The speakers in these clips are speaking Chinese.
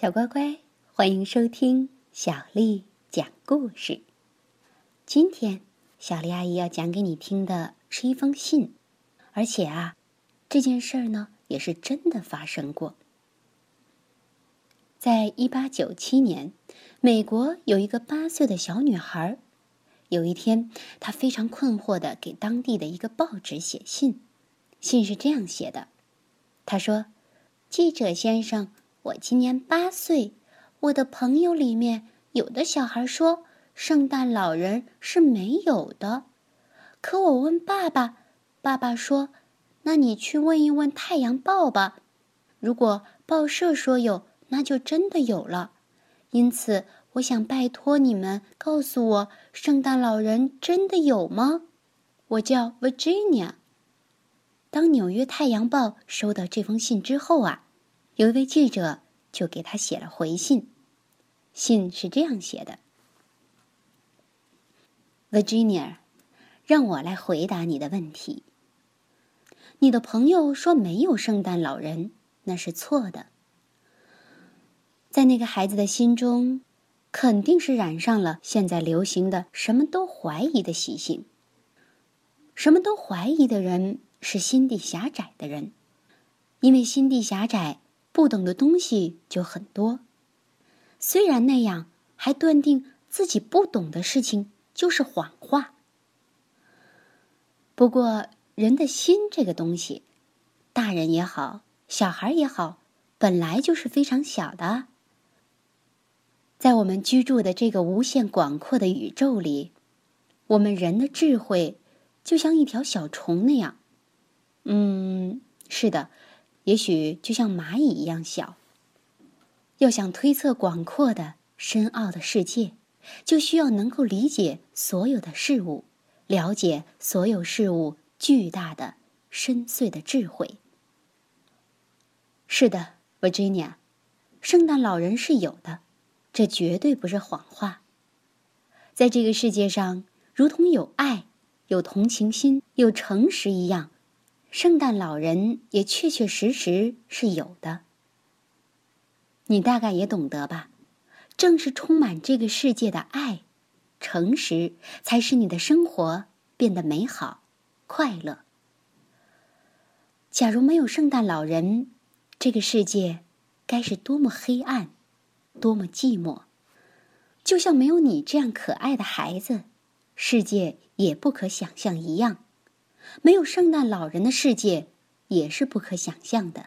小乖乖，欢迎收听小丽讲故事。今天，小丽阿姨要讲给你听的是一封信，而且啊，这件事儿呢也是真的发生过。在一八九七年，美国有一个八岁的小女孩，有一天，她非常困惑的给当地的一个报纸写信。信是这样写的：“她说，记者先生。”我今年八岁，我的朋友里面有的小孩说圣诞老人是没有的，可我问爸爸，爸爸说：“那你去问一问《太阳报》吧，如果报社说有，那就真的有了。”因此，我想拜托你们告诉我，圣诞老人真的有吗？我叫 Virginia。当《纽约太阳报》收到这封信之后啊。有一位记者就给他写了回信，信是这样写的：“Virginia，让我来回答你的问题。你的朋友说没有圣诞老人，那是错的。在那个孩子的心中，肯定是染上了现在流行的什么都怀疑的习性。什么都怀疑的人是心地狭窄的人，因为心地狭窄。”不懂的东西就很多，虽然那样，还断定自己不懂的事情就是谎话。不过，人的心这个东西，大人也好，小孩也好，本来就是非常小的。在我们居住的这个无限广阔的宇宙里，我们人的智慧就像一条小虫那样。嗯，是的。也许就像蚂蚁一样小。要想推测广阔的、深奥的世界，就需要能够理解所有的事物，了解所有事物巨大的、深邃的智慧。是的，Virginia，圣诞老人是有的，这绝对不是谎话。在这个世界上，如同有爱、有同情心、有诚实一样。圣诞老人也确确实实是有的，你大概也懂得吧？正是充满这个世界的爱、诚实，才使你的生活变得美好、快乐。假如没有圣诞老人，这个世界该是多么黑暗、多么寂寞！就像没有你这样可爱的孩子，世界也不可想象一样。没有圣诞老人的世界也是不可想象的。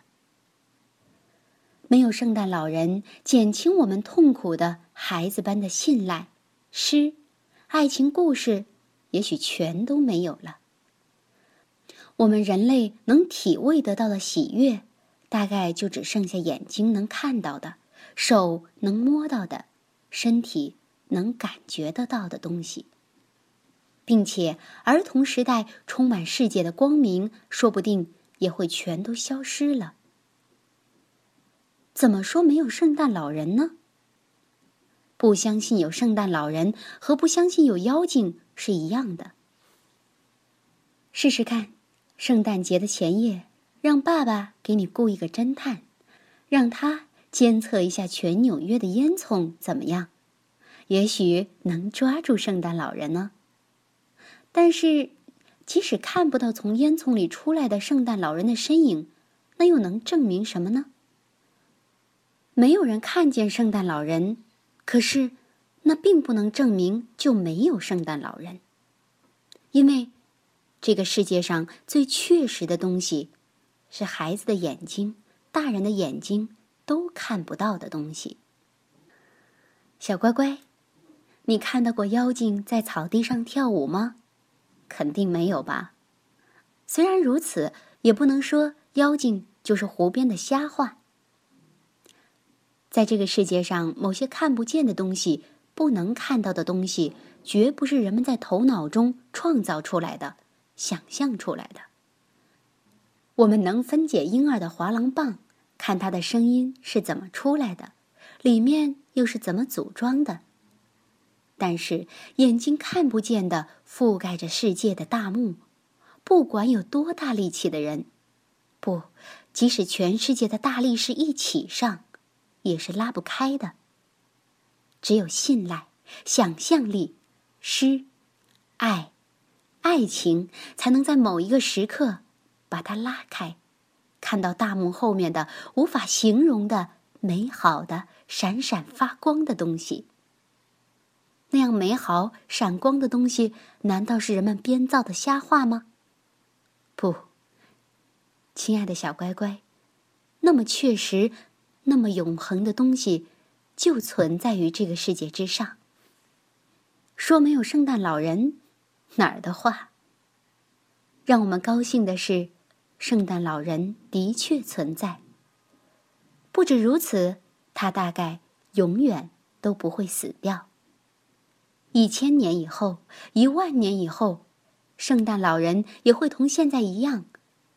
没有圣诞老人减轻我们痛苦的孩子般的信赖，诗、爱情故事，也许全都没有了。我们人类能体味得到的喜悦，大概就只剩下眼睛能看到的、手能摸到的、身体能感觉得到的东西。并且，儿童时代充满世界的光明，说不定也会全都消失了。怎么说没有圣诞老人呢？不相信有圣诞老人和不相信有妖精是一样的。试试看，圣诞节的前夜，让爸爸给你雇一个侦探，让他监测一下全纽约的烟囱，怎么样？也许能抓住圣诞老人呢。但是，即使看不到从烟囱里出来的圣诞老人的身影，那又能证明什么呢？没有人看见圣诞老人，可是，那并不能证明就没有圣诞老人。因为，这个世界上最确实的东西，是孩子的眼睛、大人的眼睛都看不到的东西。小乖乖，你看到过妖精在草地上跳舞吗？肯定没有吧。虽然如此，也不能说妖精就是湖边的瞎话。在这个世界上，某些看不见的东西、不能看到的东西，绝不是人们在头脑中创造出来的、想象出来的。我们能分解婴儿的滑廊棒，看他的声音是怎么出来的，里面又是怎么组装的。但是眼睛看不见的覆盖着世界的大幕，不管有多大力气的人，不，即使全世界的大力士一起上，也是拉不开的。只有信赖、想象力、诗、爱、爱情，才能在某一个时刻把它拉开，看到大幕后面的无法形容的美好的、闪闪发光的东西。那样美好、闪光的东西，难道是人们编造的瞎话吗？不，亲爱的小乖乖，那么确实、那么永恒的东西，就存在于这个世界之上。说没有圣诞老人，哪儿的话？让我们高兴的是，圣诞老人的确存在。不止如此，他大概永远都不会死掉。一千年以后，一万年以后，圣诞老人也会同现在一样，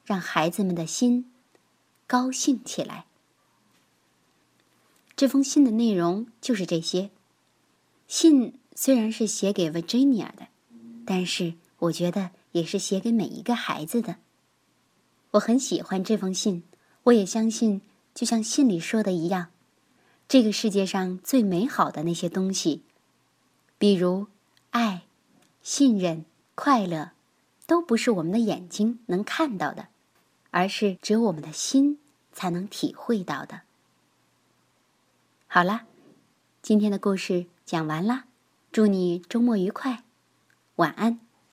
让孩子们的心高兴起来。这封信的内容就是这些。信虽然是写给 Virginia 的，但是我觉得也是写给每一个孩子的。我很喜欢这封信，我也相信，就像信里说的一样，这个世界上最美好的那些东西。比如，爱、信任、快乐，都不是我们的眼睛能看到的，而是只有我们的心才能体会到的。好啦，今天的故事讲完啦，祝你周末愉快，晚安。